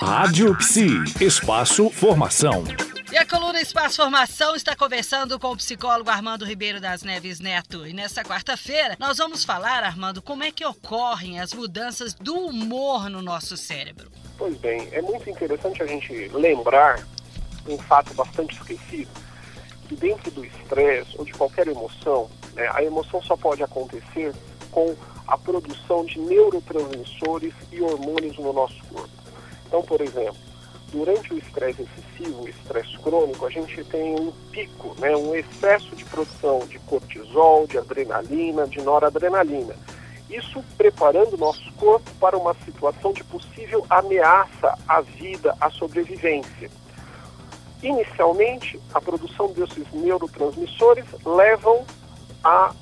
Rádio Psi, Espaço Formação. E a coluna Espaço Formação está conversando com o psicólogo Armando Ribeiro das Neves Neto. E nessa quarta-feira nós vamos falar, Armando, como é que ocorrem as mudanças do humor no nosso cérebro. Pois bem, é muito interessante a gente lembrar um fato bastante esquecido, que dentro do estresse ou de qualquer emoção, né, a emoção só pode acontecer com a produção de neurotransmissores e hormônios no nosso corpo. Então, por exemplo, durante o estresse excessivo, o estresse crônico, a gente tem um pico, né, um excesso de produção de cortisol, de adrenalina, de noradrenalina. Isso preparando o nosso corpo para uma situação de possível ameaça à vida, à sobrevivência. Inicialmente, a produção desses neurotransmissores levam à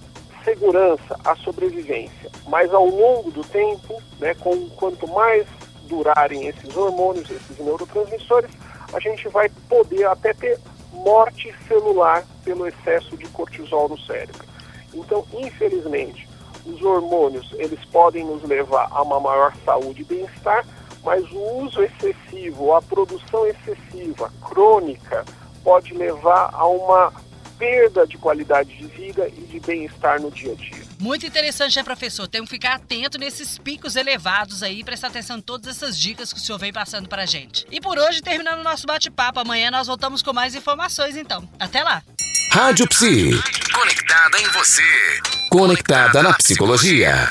segurança, à sobrevivência. Mas ao longo do tempo, né, com quanto mais durarem esses hormônios, esses neurotransmissores, a gente vai poder até ter morte celular pelo excesso de cortisol no cérebro. Então, infelizmente, os hormônios eles podem nos levar a uma maior saúde e bem-estar, mas o uso excessivo, a produção excessiva, crônica, pode levar a uma perda de qualidade de vida e de bem-estar no dia a dia. Muito interessante, né, professor? Temos que ficar atento nesses picos elevados aí, prestar atenção em todas essas dicas que o senhor vem passando pra gente. E por hoje, terminando o nosso bate-papo. Amanhã nós voltamos com mais informações, então. Até lá! Rádio Psi. Conectada em você. Conectada na psicologia.